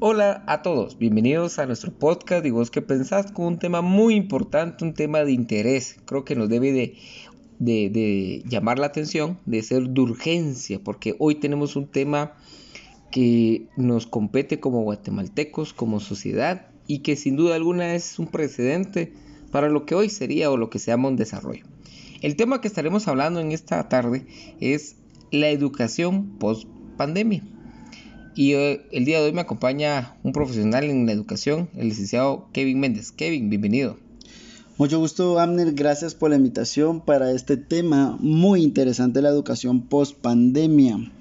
Hola a todos, bienvenidos a nuestro podcast y vos que pensás con un tema muy importante, un tema de interés, creo que nos debe de, de, llamar la atención, de ser de urgencia, porque hoy tenemos un tema que nos compete como guatemaltecos, como sociedad y que sin duda alguna es un precedente para lo que hoy sería o lo que se llama un desarrollo. El tema que estaremos hablando en esta tarde es la educación post pandemia. Y eh, el día de hoy me acompaña un profesional en la educación, el licenciado Kevin Méndez. Kevin, bienvenido. Mucho gusto, Amner. Gracias por la invitación para este tema muy interesante, la educación post pandemia.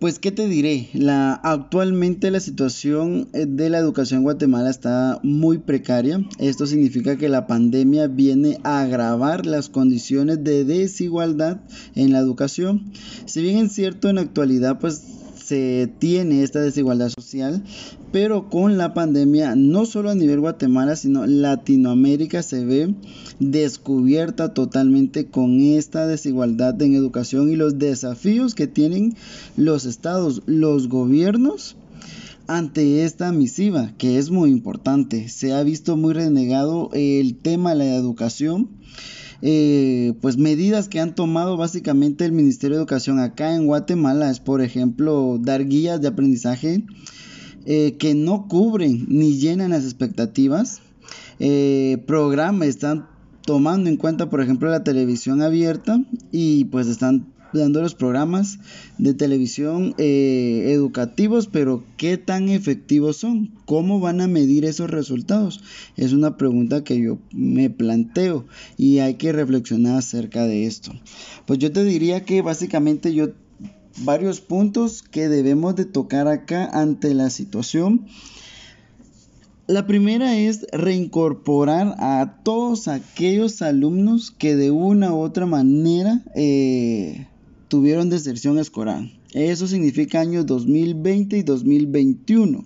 Pues, ¿qué te diré? La, actualmente la situación eh, de la educación en Guatemala está muy precaria. Esto significa que la pandemia viene a agravar las condiciones de desigualdad en la educación. Si bien es cierto, en la actualidad, pues se tiene esta desigualdad social, pero con la pandemia, no solo a nivel Guatemala, sino Latinoamérica se ve descubierta totalmente con esta desigualdad en educación y los desafíos que tienen los estados, los gobiernos ante esta misiva, que es muy importante. Se ha visto muy renegado el tema de la educación eh, pues medidas que han tomado básicamente el Ministerio de Educación acá en Guatemala es por ejemplo dar guías de aprendizaje eh, que no cubren ni llenan las expectativas. Eh, programas están tomando en cuenta por ejemplo la televisión abierta y pues están dando los programas de televisión eh, educativos, pero ¿qué tan efectivos son? ¿Cómo van a medir esos resultados? Es una pregunta que yo me planteo y hay que reflexionar acerca de esto. Pues yo te diría que básicamente yo varios puntos que debemos de tocar acá ante la situación. La primera es reincorporar a todos aquellos alumnos que de una u otra manera eh, tuvieron deserción escolar. Eso significa años 2020 y 2021.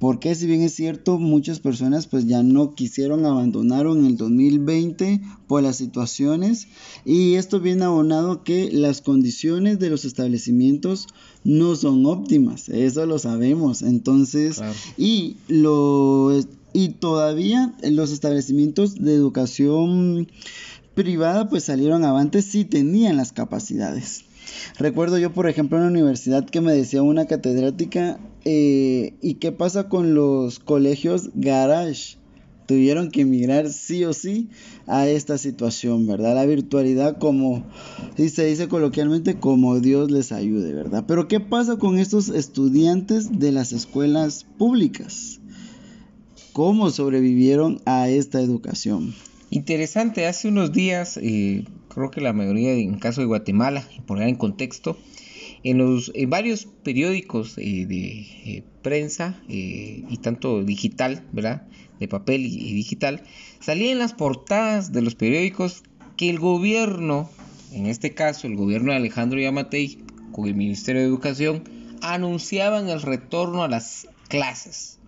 Porque si bien es cierto, muchas personas pues ya no quisieron, abandonaron en el 2020 por las situaciones y esto viene abonado que las condiciones de los establecimientos no son óptimas, eso lo sabemos. Entonces, y lo y todavía los establecimientos de educación privada pues salieron avantes si tenían las capacidades. Recuerdo yo, por ejemplo, en la universidad que me decía una catedrática, eh, ¿y qué pasa con los colegios garage? Tuvieron que emigrar sí o sí a esta situación, ¿verdad? La virtualidad como, y se dice coloquialmente, como Dios les ayude, ¿verdad? Pero ¿qué pasa con estos estudiantes de las escuelas públicas? ¿Cómo sobrevivieron a esta educación? Interesante, hace unos días, eh, creo que la mayoría, en caso de Guatemala, poner en contexto, en, los, varios periódicos eh, de eh, prensa y tanto digital, ¿verdad? De papel y, digital, salían las portadas de los periódicos que el gobierno, en este caso el gobierno de Alejandro Yamatei, con el Ministerio de Educación, anunciaban el retorno a las clases.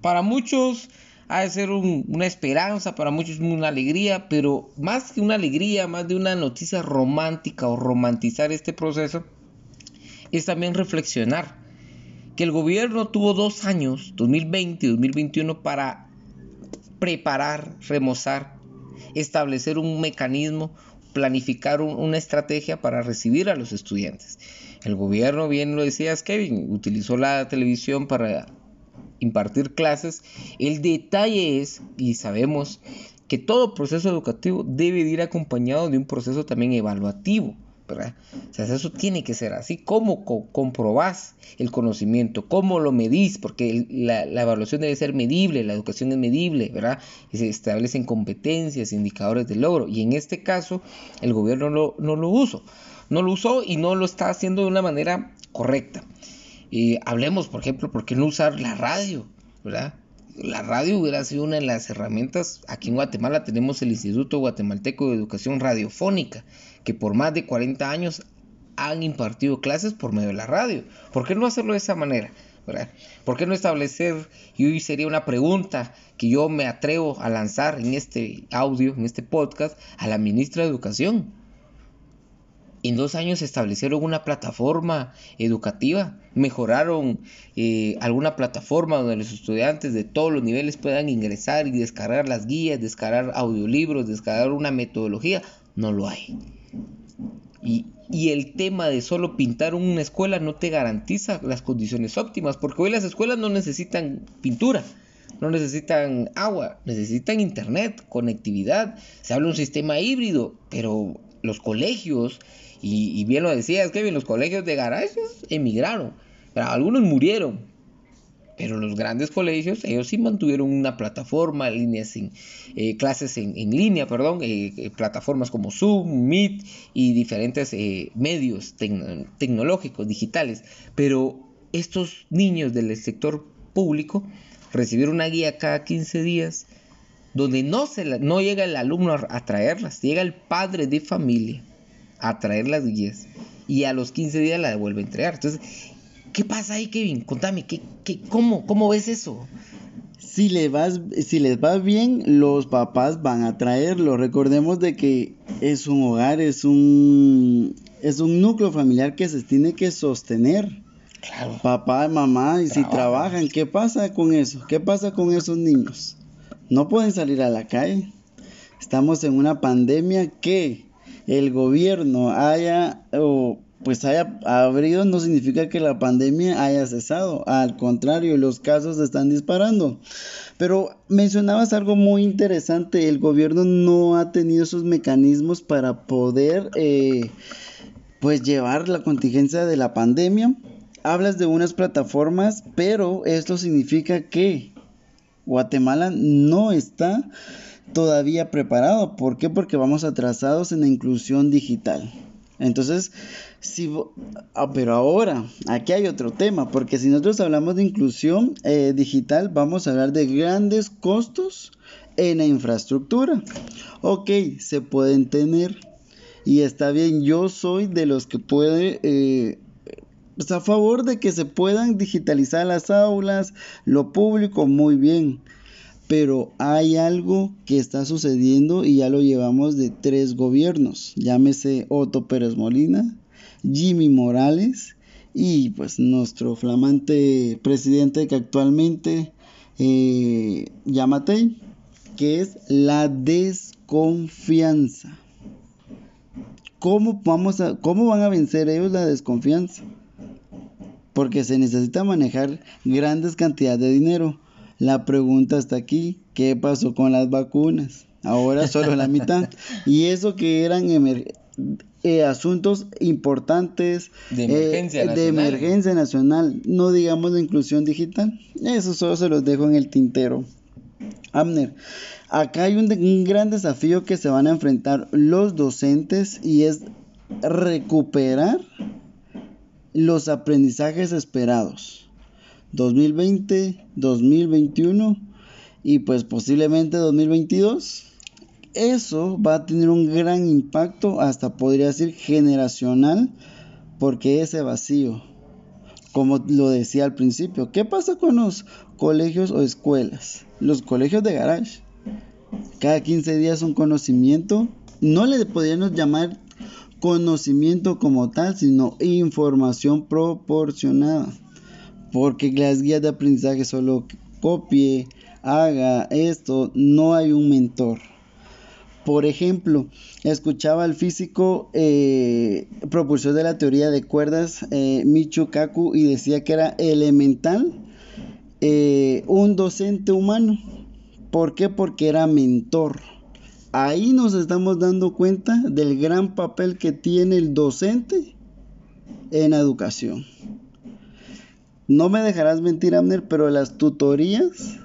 Para muchos ha de ser una esperanza, para muchos una alegría, pero más que una alegría, más de una noticia romántica o romantizar este proceso, es también reflexionar que el gobierno tuvo dos años, 2020 y 2021, para preparar, remozar, establecer un mecanismo, planificar una estrategia para recibir a los estudiantes. El gobierno, bien lo decías Kevin, utilizó la televisión para impartir clases. El detalle es, y sabemos, que todo proceso educativo debe ir acompañado de un proceso también evaluativo. ¿verdad? O sea, eso tiene que ser así. ¿Cómo comprobás el conocimiento? ¿Cómo lo medís? Porque la, evaluación debe ser medible, la educación es medible, ¿verdad? Y se establecen competencias, indicadores de logro. Y en este caso, el gobierno no lo usó. No lo usó y no lo está haciendo de una manera correcta. Y hablemos, por ejemplo, ¿por qué no usar la radio? ¿Verdad? La radio hubiera sido una de las herramientas. Aquí en Guatemala tenemos el Instituto Guatemalteco de Educación Radiofónica, que por más de 40 años han impartido clases por medio de la radio. ¿Por qué no hacerlo de esa manera? ¿verdad? ¿Por qué no establecer, y hoy sería una pregunta que yo me atrevo a lanzar en este audio, en este podcast, a la ministra de Educación? En dos años establecieron una plataforma educativa, mejoraron eh, alguna plataforma donde los estudiantes de todos los niveles puedan ingresar y descargar las guías, descargar audiolibros, descargar una metodología. No lo hay. Y, y el tema de solo pintar una escuela no te garantiza las condiciones óptimas, porque hoy las escuelas no necesitan pintura, no necesitan agua, necesitan internet, conectividad. Se habla de un sistema híbrido, pero los colegios y, bien lo decías, Kevin, los colegios de garajes emigraron. Pero algunos murieron. Pero los grandes colegios, ellos sí mantuvieron una plataforma, líneas en, eh, clases en, línea, perdón, eh, eh, plataformas como Zoom, Meet y diferentes medios tecnológicos, digitales. Pero estos niños del sector público recibieron una guía cada 15 días donde no, se no llega el alumno a traerlas, llega el padre de familia a traer las guías y a los 15 días la devuelve a entregar. Entonces, ¿qué pasa ahí, Kevin? Contame, ¿qué, qué, cómo, ¿cómo ves eso? Si, le vas, si les va bien, los papás van a traerlo. Recordemos de que es un hogar, es un, es un núcleo familiar que se tiene que sostener. Claro. Papá, mamá, y si trabajan, ¿qué pasa con eso? ¿Qué pasa con esos niños? No pueden salir a la calle. Estamos en una pandemia que el gobierno haya o pues haya abrido no significa que la pandemia haya cesado. Al contrario, los casos están disparando. Pero mencionabas algo muy interesante. El gobierno no ha tenido esos mecanismos para poder eh, pues llevar la contingencia de la pandemia. Hablas de unas plataformas, pero esto significa que Guatemala no está todavía preparado. ¿Por qué? Porque vamos atrasados en la inclusión digital. Entonces, si, ah, pero ahora, aquí hay otro tema, porque si nosotros hablamos de inclusión eh, digital, vamos a hablar de grandes costos en la infraestructura. Ok, se pueden tener y está bien, yo soy de los que puede... Eh, a favor de que se puedan digitalizar las aulas, lo público, muy bien pero hay algo que está sucediendo y ya lo llevamos de tres gobiernos, llámese Otto Pérez Molina, Jimmy Morales y pues nuestro flamante presidente que actualmente eh, que es la desconfianza. ¿Cómo, vamos a, ¿Cómo van a vencer ellos la desconfianza? Porque se necesita manejar grandes cantidades de dinero la pregunta está aquí, ¿qué pasó con las vacunas? Ahora solo la mitad. y eso que eran eh, asuntos importantes de emergencia, eh, de emergencia nacional, no digamos de inclusión digital. Eso solo se los dejo en el tintero. Amner, acá hay un, un gran desafío que se van a enfrentar los docentes y es recuperar los aprendizajes esperados. 2020, 2021 y pues posiblemente 2022. Eso va a tener un gran impacto, hasta podría decir generacional, porque ese vacío, como lo decía al principio, ¿qué pasa con los colegios o escuelas? Los colegios de garage. Cada 15 días un conocimiento. No le podríamos llamar conocimiento como tal, sino información proporcionada porque las guías de aprendizaje solo copie, haga esto, no hay un mentor. Por ejemplo, escuchaba al físico eh, propulsor de la teoría de cuerdas, eh, Michu Kaku, y decía que era elemental eh, un docente humano. ¿Por qué? Porque era mentor. Ahí nos estamos dando cuenta del gran papel que tiene el docente en educación. No me dejarás mentir, Amner, pero las tutorías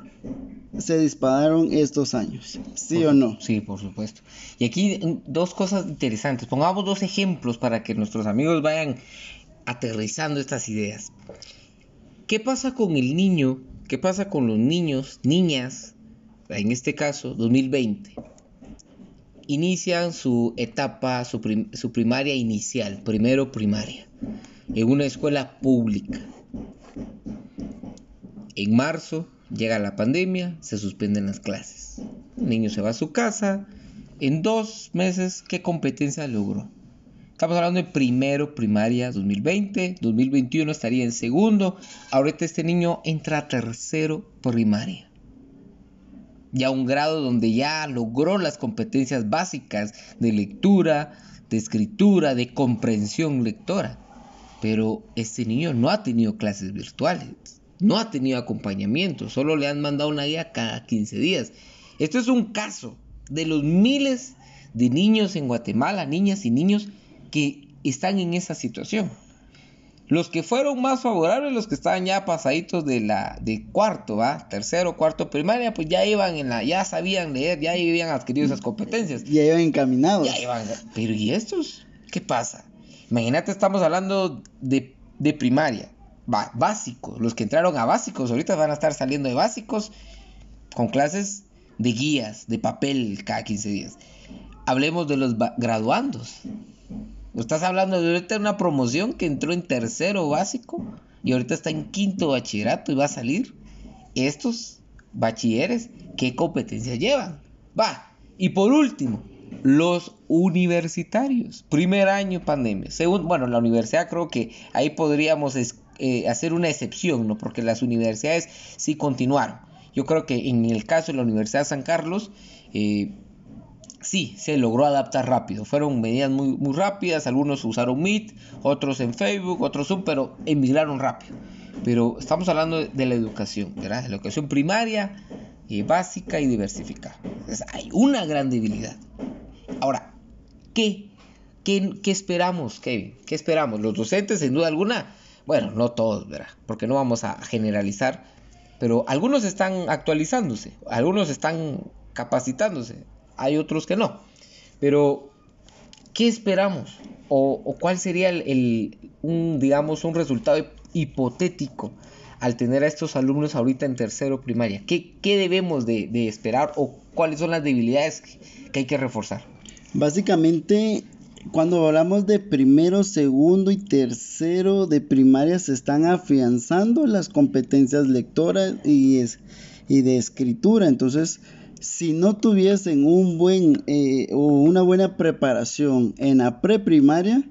se dispararon estos años, ¿sí o no? Sí, por supuesto. Y aquí mm, dos cosas interesantes. Pongamos dos ejemplos para que nuestros amigos vayan aterrizando estas ideas. ¿Qué pasa con el niño? ¿Qué pasa con los niños, niñas, en este caso, 2020? Inician su etapa, su, su primaria inicial, primero primaria, en una escuela pública en marzo llega la pandemia, se suspenden las clases. El niño se va a su casa. En dos meses, ¿qué competencia logró? Estamos hablando de primero, primaria 2020, 2021 estaría en segundo. Ahorita este niño entra a tercero primaria. Ya un grado donde ya logró las competencias básicas de lectura, de escritura, de comprensión lectora. Pero este niño no ha tenido clases virtuales, no ha tenido acompañamiento, solo le han mandado una guía cada 15 días. Esto es un caso de los miles de niños en Guatemala, niñas y niños que están en esa situación. Los que fueron más favorables, los que estaban ya pasaditos de la de cuarto, ¿va? Tercero, cuarto, primaria, pues ya iban en la, ya sabían leer, ya habían adquirido esas competencias. Ya iban encaminados. Ya iban. Pero ¿y estos? ¿Qué pasa? Imagínate, estamos hablando de, de primaria, va, básico. Los que entraron a básicos, ahorita van a estar saliendo de básicos con clases de guías, de papel cada 15 días. Hablemos de los graduandos. Estás hablando de ahorita una promoción que entró en tercero básico y ahorita está en quinto bachillerato y va a salir. Estos bachilleres, ¿qué competencia llevan? Va. Y por último, los universitarios. Primer año pandemia. Según, bueno, la universidad creo que ahí podríamos eh, hacer una excepción, ¿no? Porque las universidades sí continuaron. Yo creo que en el caso de la Universidad de San Carlos, eh, sí, se logró adaptar rápido. Fueron medidas muy, muy rápidas, algunos usaron Meet, otros en Facebook, otros Zoom, pero emigraron rápido. Pero estamos hablando de la educación, ¿verdad? La educación primaria, eh, básica y diversificada. hay una gran debilidad. Ahora, ¿qué, ¿qué, qué, esperamos, Kevin? ¿Qué esperamos? Los docentes, sin duda alguna, bueno, no todos, ¿verdad? Porque no vamos a generalizar, pero algunos están actualizándose, algunos están capacitándose, hay otros que no. Pero, ¿qué esperamos? ¿O, cuál sería el, un, digamos, un resultado hipotético al tener a estos alumnos ahorita en tercero primaria? ¿Qué, debemos de, esperar o cuáles son las debilidades que hay que reforzar? Básicamente, cuando hablamos de primero, segundo y tercero de primaria, se están afianzando las competencias lectoras y, y de escritura. Entonces, si no tuviesen un buen eh, o una buena preparación en la preprimaria,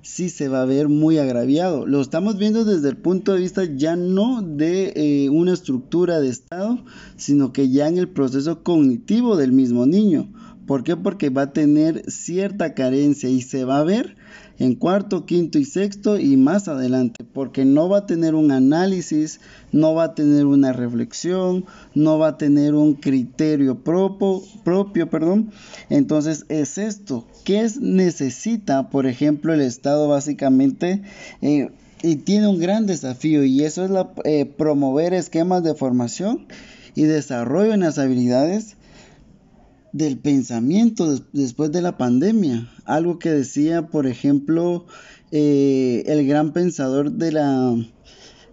sí se va a ver muy agraviado. Lo estamos viendo desde el punto de vista ya no de eh, una estructura de Estado, sino que ya en el proceso cognitivo del mismo niño. ¿Por qué? Porque va a tener cierta carencia y se va a ver en cuarto, quinto y sexto y más adelante, porque no va a tener un análisis, no va a tener una reflexión, no va a tener un criterio propio, propio, perdón. Entonces es esto, ¿qué necesita, por ejemplo, el Estado básicamente? Eh, y tiene un gran desafío y eso es la, eh, promover esquemas de formación y desarrollo en las habilidades del pensamiento después de la pandemia. Algo que decía, por ejemplo, eh, el gran pensador de la,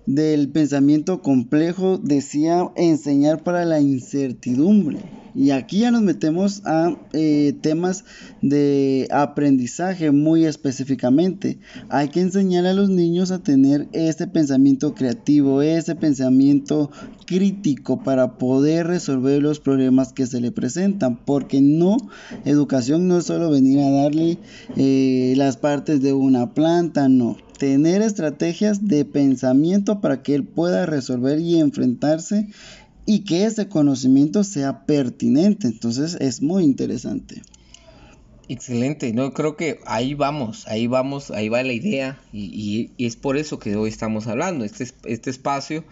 del pensamiento complejo decía enseñar para la incertidumbre. Y aquí ya nos metemos a eh, temas de aprendizaje muy específicamente. Hay que enseñar a los niños a tener ese pensamiento creativo, ese pensamiento crítico para poder resolver los problemas que se le presentan. Porque no, educación no es solo venir a darle eh, las partes de una planta, no tener estrategias de pensamiento para que él pueda resolver y enfrentarse y que ese conocimiento sea pertinente. Entonces es muy interesante. Excelente, no creo que ahí vamos, ahí vamos, ahí va la idea y, es por eso que hoy estamos hablando. Este, este espacio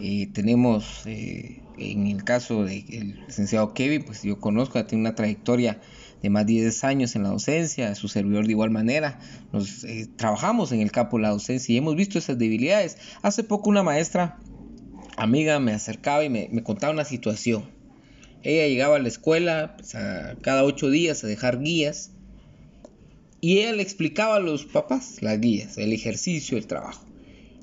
eh, tenemos, eh, en el caso del licenciado Kevin, pues yo conozco, tiene una trayectoria de más de 10 años en la docencia, su servidor de igual manera. Nos eh, trabajamos en el campo de la docencia y hemos visto esas debilidades. Hace poco una maestra amiga me acercaba y me, contaba una situación. Ella llegaba a la escuela pues, cada ocho días a dejar guías y ella le explicaba a los papás las guías, el ejercicio, el trabajo.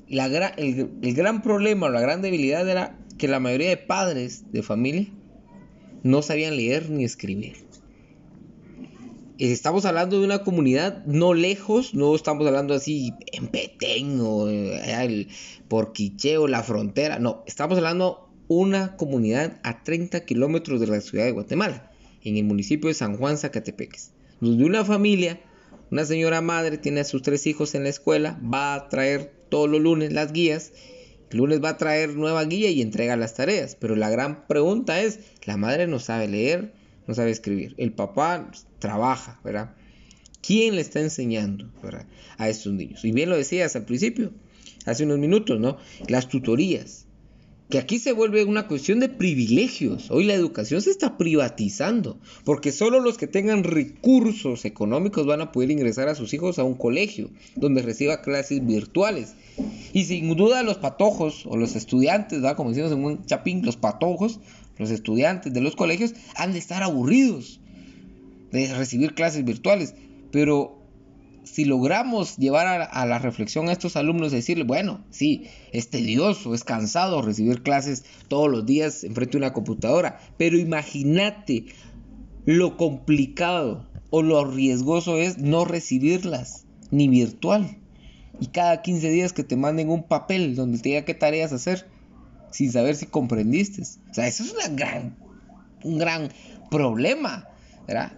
La el, el gran problema o la gran debilidad era que la mayoría de padres de familia no sabían leer ni escribir estamos hablando de una comunidad no lejos, no estamos hablando así en Petén o eh, el Porquiche o la frontera, no, estamos hablando una comunidad a 30 kilómetros de la ciudad de Guatemala, en el municipio de San Juan Zacatepeques, donde una familia Una señora madre tiene a sus tres hijos en la escuela, va a traer todos los lunes las guías, el lunes va a traer nueva guía y entrega las tareas, pero la gran pregunta es, la madre no sabe leer, no sabe escribir, el papá trabaja, ¿verdad? ¿Quién le está enseñando a estos niños? Y bien lo decías al principio, hace unos minutos, ¿no? Las tutorías que aquí se vuelve una cuestión de privilegios. Hoy la educación se está privatizando, porque solo los que tengan recursos económicos van a poder ingresar a sus hijos a un colegio donde reciba clases virtuales. Y sin duda los patojos o los estudiantes, ¿verdad? como decimos en un chapín, los patojos, los estudiantes de los colegios han de estar aburridos de recibir clases virtuales. Pero si logramos llevar a, la reflexión a estos alumnos, decirles, bueno, sí, es tedioso, es cansado recibir clases todos los días enfrente de una computadora, pero imagínate lo complicado o lo riesgoso es no recibirlas, ni virtual. Y cada 15 días que te manden un papel donde te diga qué tareas hacer, sin saber si comprendiste. O sea, eso es una gran, un gran problema, ¿verdad?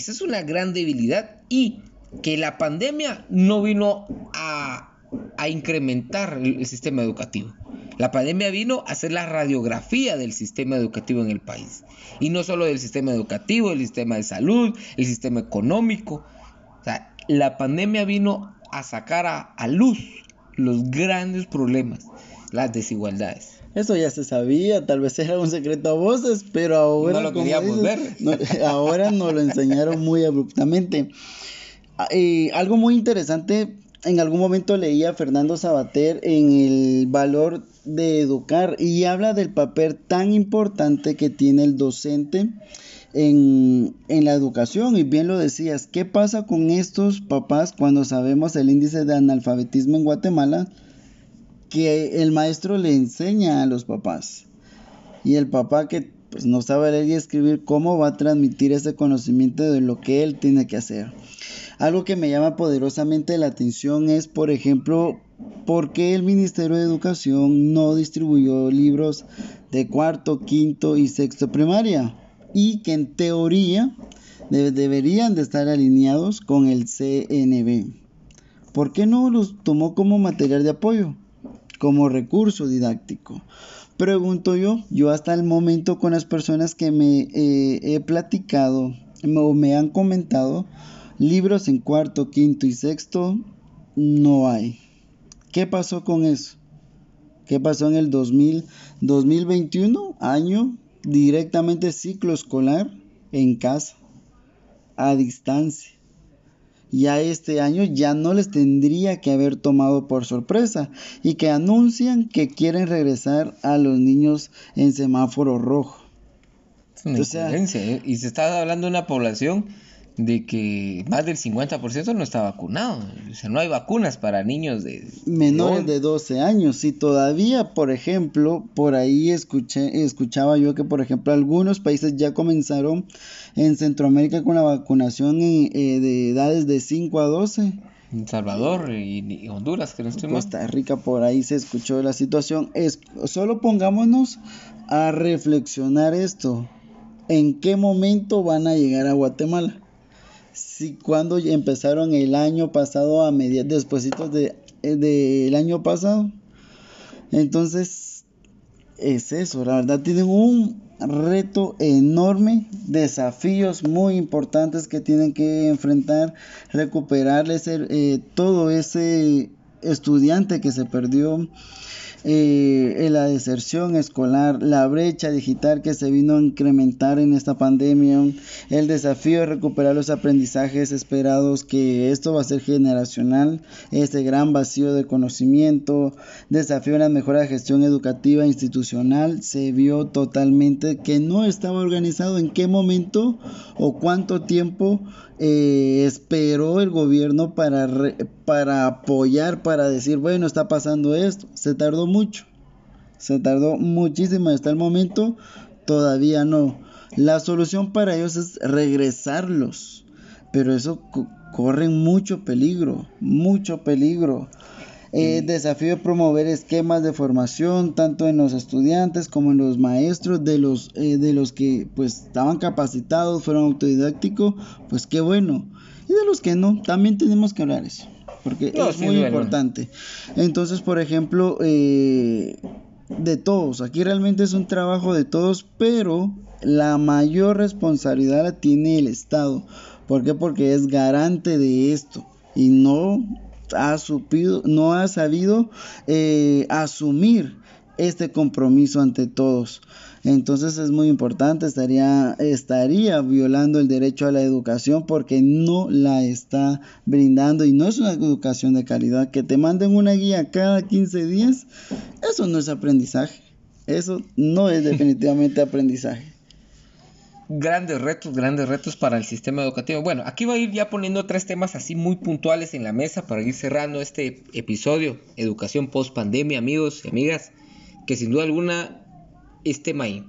Esa es una gran debilidad. Y que la pandemia no vino a, incrementar el, sistema educativo. La pandemia vino a hacer la radiografía del sistema educativo en el país. Y no solo del sistema educativo, el sistema de salud, el sistema económico. O sea, la pandemia vino a sacar a, luz los grandes problemas, las desigualdades. Eso ya se sabía, tal vez era un secreto a voces, pero ahora, no lo queríamos ver. ahora nos lo enseñaron muy abruptamente. Ah, algo muy interesante, en algún momento leía a Fernando Sabater en el valor de educar y habla del papel tan importante que tiene el docente en, en, la educación. Y bien lo decías, ¿qué pasa con estos papás cuando sabemos el índice de analfabetismo en Guatemala? Que el maestro le enseña a los papás. Y el papá que pues, no sabe leer y escribir, ¿cómo va a transmitir ese conocimiento de lo que él tiene que hacer? Algo que me llama poderosamente la atención es, por ejemplo, por qué el Ministerio de Educación no distribuyó libros de cuarto, quinto y sexto primaria y que en teoría deberían de estar alineados con el CNB. ¿Por qué no los tomó como material de apoyo, como recurso didáctico? Pregunto yo, yo hasta el momento con las personas que me eh, he platicado o me han comentado, Libros en cuarto, quinto y sexto no hay. ¿Qué pasó con eso? ¿Qué pasó en el 2000, 2021? Año directamente ciclo escolar en casa, a distancia. Ya este año ya no les tendría que haber tomado por sorpresa y que anuncian que quieren regresar a los niños en semáforo rojo. Es una ¿eh? Y se está hablando de una población de que más del 50% no está vacunado. O sea, no hay vacunas para niños de... Menores de 12 años. Y todavía, por ejemplo, por ahí escuché, escuchaba yo que, por ejemplo, algunos países ya comenzaron en Centroamérica con la vacunación eh, de edades de 5 a 12. En Salvador y, Honduras, que no estoy Costa Rica, por ahí se escuchó la situación. Es, solo pongámonos a reflexionar esto. ¿En qué momento van a llegar a Guatemala? Sí, cuando empezaron el año pasado a mediar después de eh, del año pasado. Entonces, es eso, la verdad tienen un reto enorme, desafíos muy importantes que tienen que enfrentar, recuperar ese, eh, todo ese estudiante que se perdió eh, la deserción escolar, la brecha digital que se vino a incrementar en esta pandemia, el desafío de recuperar los aprendizajes esperados, que esto va a ser generacional, ese gran vacío de conocimiento, desafío en la mejora de gestión educativa institucional, se vio totalmente que no estaba organizado en qué momento o cuánto tiempo eh, esperó el gobierno para, para apoyar, para decir, bueno, está pasando esto. Se tardó mucho, se tardó muchísimo. Hasta el momento todavía no. La solución para ellos es regresarlos, pero eso corre mucho peligro, mucho peligro. Eh, desafío de promover esquemas de formación tanto en los estudiantes como en los maestros de los eh, de los que pues estaban capacitados fueron autodidácticos pues qué bueno y de los que no. También tenemos que hablar eso, porque es muy importante. Entonces, por ejemplo, eh, de todos, aquí realmente es un trabajo de todos, pero la mayor responsabilidad la tiene el Estado. ¿Por qué? Porque es garante de esto y no ha, supido, no ha sabido eh, asumir este compromiso ante todos. Entonces es muy importante, estaría, estaría violando el derecho a la educación porque no la está brindando y no es una educación de calidad. Que te manden una guía cada 15 días, eso no es aprendizaje. Eso no es definitivamente aprendizaje. Grandes retos, grandes retos para el sistema educativo. Bueno, aquí voy a ir ya poniendo tres temas así muy puntuales en la mesa para ir cerrando este episodio. Educación post pandemia, amigos y amigas, que sin duda alguna es tema ahí.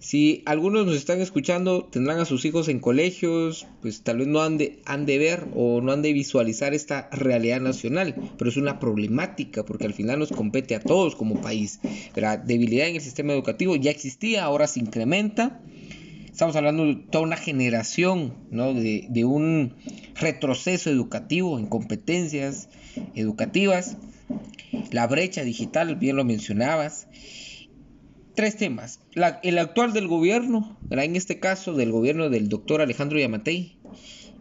Si algunos nos están escuchando, tendrán a sus hijos en colegios, pues tal vez no han de, han de ver o no han de visualizar esta realidad nacional, pero es una problemática porque al final nos compete a todos como país. La debilidad en el sistema educativo ya existía, ahora se incrementa. Estamos hablando de toda una generación, ¿no? de, de un retroceso educativo en competencias educativas. La brecha digital, bien lo mencionabas tres temas. el actual del gobierno, en este caso del gobierno del doctor Alejandro Yamatei,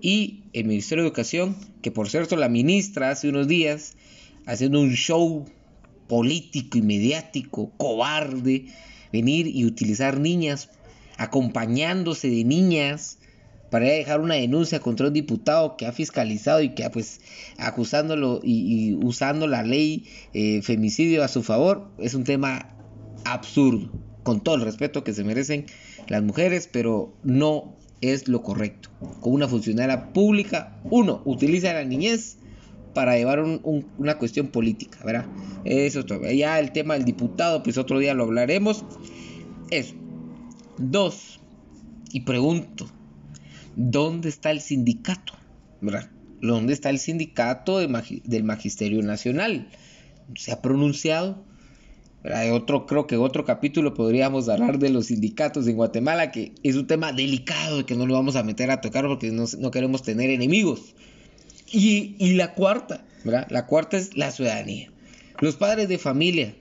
y el Ministerio de Educación, que por cierto la ministra hace unos días, haciendo un show político y mediático, cobarde, venir y utilizar niñas, acompañándose de niñas, para dejar una denuncia contra un diputado que ha fiscalizado y que ha pues acusándolo y, usando la ley eh, femicidio a su favor, es un tema absurdo, con todo el respeto que se merecen las mujeres, pero no es lo correcto. Con una funcionaria pública, uno, utiliza la niñez para llevar una cuestión política, ¿verdad? Eso es Ya el tema del diputado, pues otro día lo hablaremos. Eso. Dos, y pregunto, ¿dónde está el sindicato? ¿Verdad? ¿Dónde está el sindicato del Magisterio Nacional? ¿Se ha pronunciado? Otro, creo que otro capítulo podríamos hablar de los sindicatos en Guatemala, que es un tema delicado que no lo vamos a meter a tocar porque no, queremos tener enemigos. Y, la cuarta, ¿verdad? La cuarta es la ciudadanía. Los padres de familia,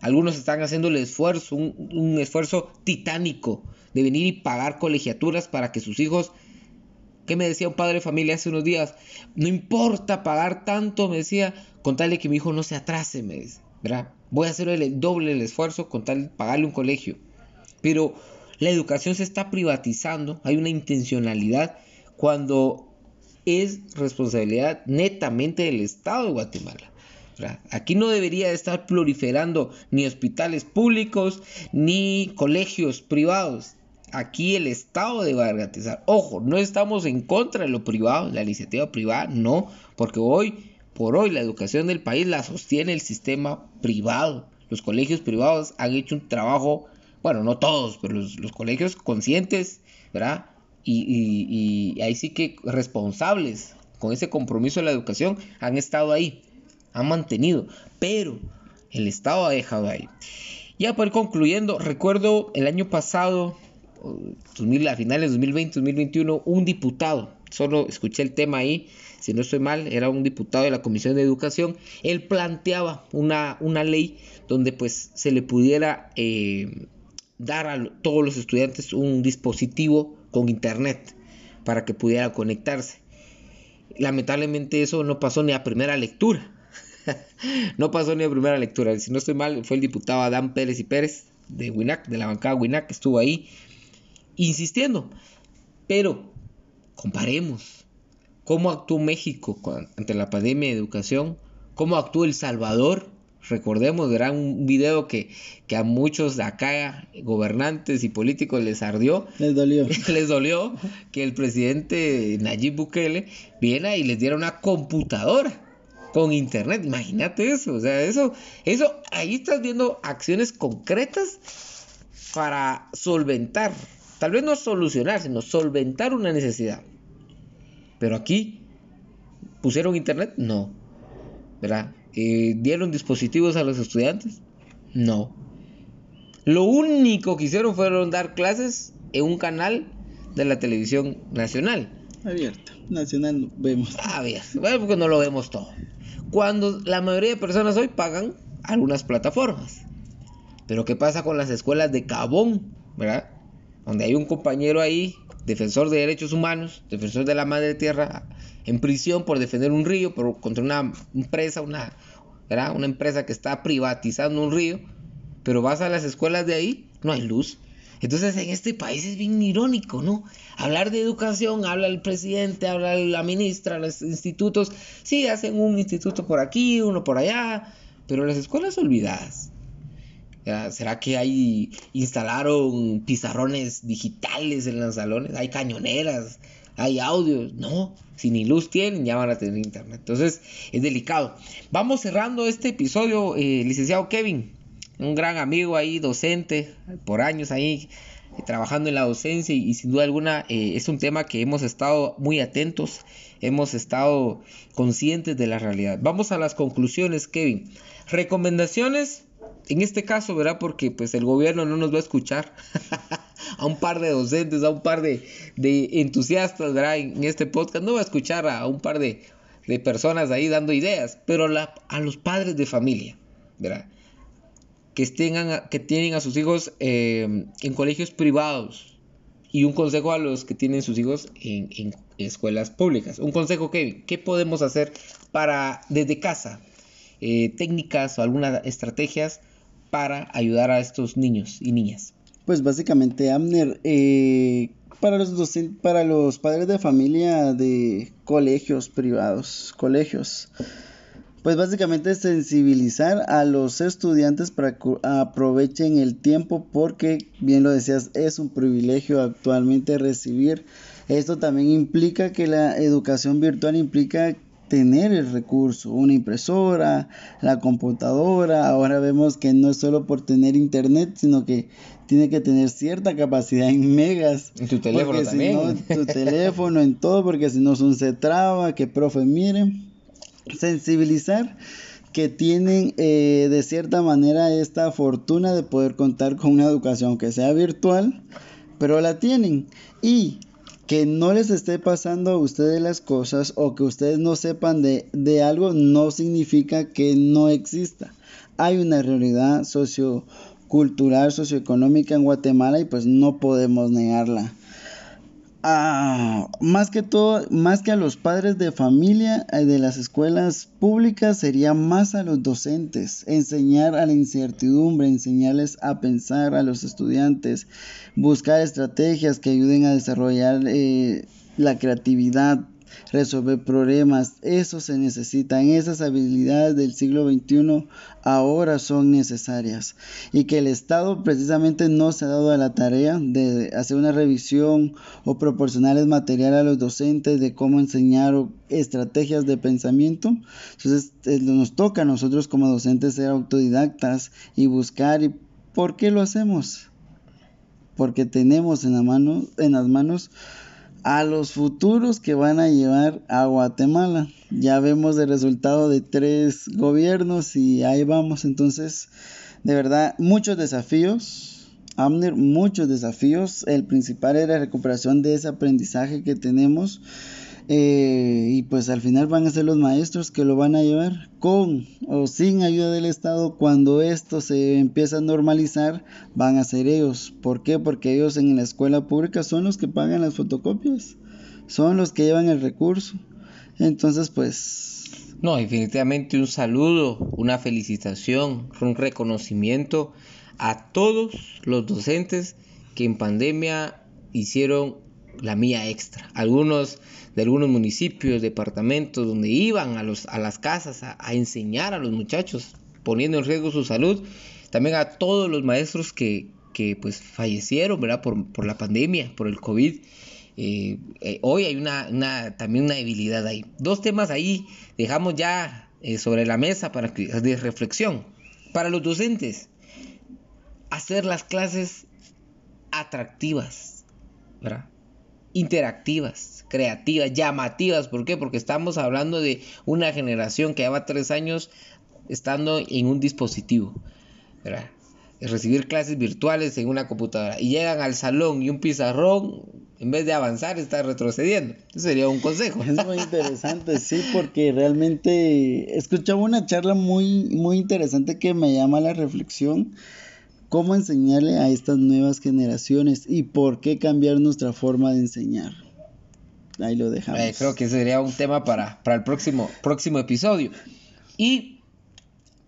algunos están haciendo el esfuerzo, un, un esfuerzo titánico de venir y pagar colegiaturas para que sus hijos ¿Qué me decía un padre de familia hace unos días? No importa pagar tanto, me decía, con tal de que mi hijo no se atrase, me dice, ¿verdad? voy a hacer el doble el esfuerzo con tal de pagarle un colegio. Pero la educación se está privatizando, hay una intencionalidad cuando es responsabilidad netamente del Estado de Guatemala. Aquí no debería estar proliferando ni hospitales públicos ni colegios privados. Aquí el Estado debe garantizar. Ojo, no estamos en contra de lo privado, la iniciativa privada, no, porque hoy por hoy la educación del país la sostiene el sistema privado. Los colegios privados han hecho un trabajo, bueno, no todos, pero los, colegios conscientes, ¿verdad? Y, y, ahí sí que responsables con ese compromiso de la educación han estado ahí, han mantenido, pero el Estado ha dejado ahí. Ya por ir concluyendo, recuerdo el año pasado, a finales de 2020, 2021, un diputado, solo escuché el tema ahí, si no estoy mal, era un diputado de la Comisión de Educación, él planteaba una, una ley donde pues se le pudiera eh, dar a todos los estudiantes un dispositivo con internet para que pudiera conectarse. Lamentablemente eso no pasó ni a primera lectura. no pasó ni a primera lectura. Si no estoy mal, fue el diputado Adán Pérez y Pérez de WINAC, de la bancada WINAC, que estuvo ahí insistiendo. Pero comparemos cómo actuó México ante la pandemia de educación, cómo actuó El Salvador. Recordemos, era un video que, que a muchos de acá, gobernantes y políticos, les ardió. Les dolió. les dolió que el presidente Nayib Bukele viera y les diera una computadora con internet. Imagínate eso. O sea, eso, eso, ahí estás viendo acciones concretas para solventar, tal vez no solucionar, sino solventar una necesidad. Pero aquí, ¿pusieron internet? No. ¿Verdad? Eh, ¿Dieron dispositivos a los estudiantes? No. Lo único que hicieron fueron dar clases en un canal de la televisión nacional. Abierta. Nacional vemos. A ver, bueno, porque no lo vemos todo. Cuando la mayoría de personas hoy pagan algunas plataformas. Pero ¿qué pasa con las escuelas de Cabón? ¿Verdad? Donde hay un compañero ahí, defensor de derechos humanos, defensor de la madre tierra, en prisión por defender un río, por, contra una empresa, una, ¿verdad? una empresa que está privatizando un río. Pero vas a las escuelas de ahí, no hay luz. Entonces en este país es bien irónico, ¿no? Hablar de educación, habla el presidente, habla la ministra, los institutos, sí, hacen un instituto por aquí, uno por allá, pero las escuelas olvidadas. ¿Será que hay instalaron pizarrones digitales en los salones? Hay cañoneras, hay audios. No, si ni luz tienen, ya van a tener internet. Entonces es delicado. Vamos cerrando este episodio, eh, licenciado Kevin, un gran amigo ahí, docente, por años ahí trabajando en la docencia y, sin duda alguna eh, es un tema que hemos estado muy atentos, hemos estado conscientes de la realidad. Vamos a las conclusiones, Kevin. Recomendaciones, en este caso, ¿verdad? Porque pues el gobierno no nos va a escuchar. a un par de docentes, a un par de, entusiastas, ¿verdad? En, este podcast no va a escuchar a un par de, personas ahí dando ideas, pero a los padres de familia, ¿verdad? Que, tengan, que tienen a sus hijos eh, en colegios privados y un consejo a los que tienen sus hijos en, escuelas públicas. Un consejo que, ¿qué podemos hacer para desde casa? Eh, técnicas o algunas estrategias para ayudar a estos niños y niñas. Pues básicamente, Amner, eh, para, los para los padres de familia de colegios privados, colegios, pues básicamente sensibilizar a los estudiantes para que aprovechen el tiempo porque, bien lo decías, es un privilegio actualmente recibir. Esto también implica que la educación virtual implica tener el recurso, una impresora, la computadora. Ahora vemos que no es solo por tener internet, sino que tiene que tener cierta capacidad en megas. En tu teléfono también. Si no, tu teléfono, en todo, porque si no, son se traba, que profe, miren. Sensibilizar que tienen eh, de cierta manera esta fortuna de poder contar con una educación que sea virtual, pero la tienen. Y que no les esté pasando a ustedes las cosas o que ustedes no sepan de, de algo no significa que no exista. Hay una realidad sociocultural, socioeconómica en Guatemala y pues no podemos negarla. Ah, más que todo, más que a los padres de familia eh, de las escuelas públicas, sería más a los docentes, enseñar a la incertidumbre, enseñarles a pensar a los estudiantes, buscar estrategias que ayuden a desarrollar eh, la creatividad, resolver problemas. Eso se necesitan. Esas habilidades del siglo XXI ahora son necesarias. Y que el Estado precisamente no se ha dado a la tarea de hacer una revisión o proporcionarles material a los docentes de cómo enseñar estrategias de pensamiento. Entonces eh, nos toca a nosotros como docentes ser autodidactas y buscar. ¿Y por qué lo hacemos? Porque tenemos en, la mano, en las manos a los futuros que van a llevar a Guatemala. Ya vemos el resultado de tres gobiernos y ahí vamos. Entonces, de verdad, muchos desafíos. Amner, muchos desafíos. El principal es la recuperación de ese aprendizaje que tenemos eh, y pues al final van a ser los maestros que lo van a llevar con o sin ayuda del Estado. Cuando esto se empieza a normalizar, van a ser ellos. ¿Por qué? Porque ellos en la escuela pública son los que pagan las fotocopias, son los que llevan el recurso. Entonces, pues... No, definitivamente un saludo, una felicitación, un reconocimiento a todos los docentes que en pandemia hicieron la mía extra. Algunos de algunos municipios, departamentos, donde iban a, los, a las casas a, enseñar a los muchachos, poniendo en riesgo su salud. También a todos los maestros que, que pues fallecieron, ¿verdad? Por, por la pandemia, por el COVID. Eh, eh, hoy hay una, una, también una debilidad ahí. Dos temas ahí dejamos ya eh, sobre la mesa para que, de reflexión. Para los docentes, hacer las clases atractivas, ¿verdad? Interactivas, creativas, llamativas. ¿Por qué? Porque estamos hablando de una generación que lleva tres años estando en un dispositivo. recibir clases virtuales en una computadora y llegan al salón y un pizarrón, en vez de avanzar, está retrocediendo. Ese sería un consejo. Es muy interesante, sí, porque realmente escuchaba una charla muy, muy interesante que me llama la reflexión. ¿Cómo enseñarle a estas nuevas generaciones y por qué cambiar nuestra forma de enseñar? Ahí lo dejamos. Eh, creo que sería un tema para, para el próximo, próximo episodio. Y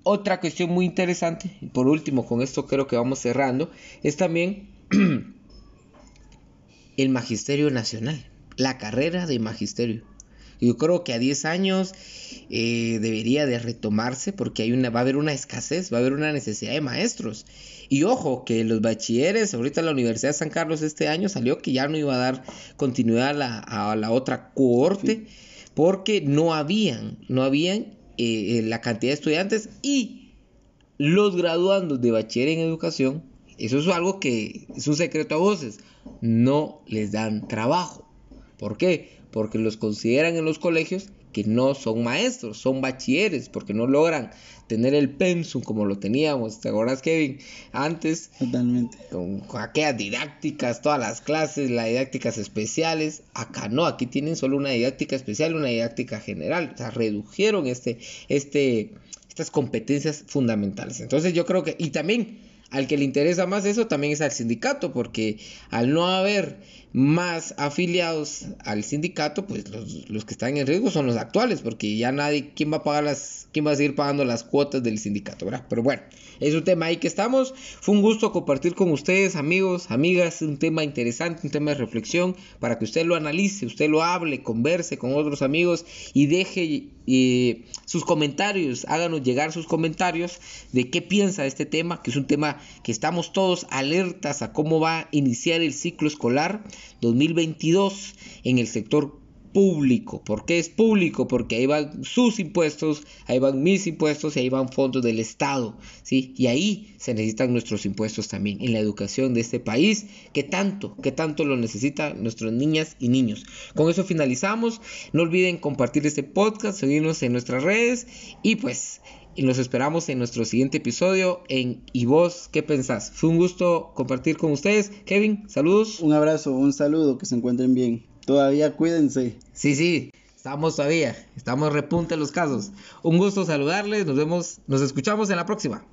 otra cuestión muy interesante, y por último, con esto creo que vamos cerrando, es también el magisterio nacional, la carrera de magisterio. Yo creo que a 10 años eh, debería de retomarse porque hay una, va a haber una escasez, va a haber una necesidad de maestros. Y ojo, que los bachilleres, ahorita la Universidad de San Carlos este año salió que ya no iba a dar continuidad a la, otra cohorte porque no habían, no habían eh, eh, la cantidad de estudiantes y los graduandos de bachiller en educación, eso es algo que es un secreto a voces, no les dan trabajo. ¿Por qué? Porque los consideran en los colegios que no son maestros, son bachilleres, porque no logran tener el pensum como lo teníamos. ¿Te acuerdas, Kevin? Antes, Totalmente. Con, aquellas didácticas, todas las clases, las didácticas especiales. Acá no, aquí tienen solo una didáctica especial, una didáctica general. O sea, redujeron este, este, estas competencias fundamentales. Entonces, yo creo que, y también al que le interesa más eso también es al sindicato, porque al no haber más afiliados al sindicato, pues los, que están en riesgo son los actuales, porque ya nadie, ¿quién va a pagar las, quién va a seguir pagando las cuotas del sindicato, verdad? Pero bueno, es un tema ahí que estamos. Fue un gusto compartir con ustedes, amigos, amigas, un tema interesante, un tema de reflexión, para que usted lo analice, usted lo hable, converse con otros amigos y deje eh, sus comentarios, háganos llegar sus comentarios de qué piensa de este tema, que es un tema que estamos todos alertas a cómo va a iniciar el ciclo escolar 2022 en el sector público. ¿Por qué es público? Porque ahí van sus impuestos, ahí van mis impuestos y ahí van fondos del Estado, ¿sí? Y ahí se necesitan nuestros impuestos también en la educación de este país, que tanto, que tanto lo necesitan nuestras niñas y niños. Con eso finalizamos. No olviden compartir este podcast, seguirnos en nuestras redes y pues y nos esperamos en nuestro siguiente episodio en ¿Y vos qué pensás? Fue un gusto compartir con ustedes. Kevin, saludos. Un abrazo, un saludo, que se encuentren bien. Todavía cuídense. Sí, sí, estamos todavía, estamos repunte los casos. Un gusto saludarles, nos vemos, nos escuchamos en la próxima.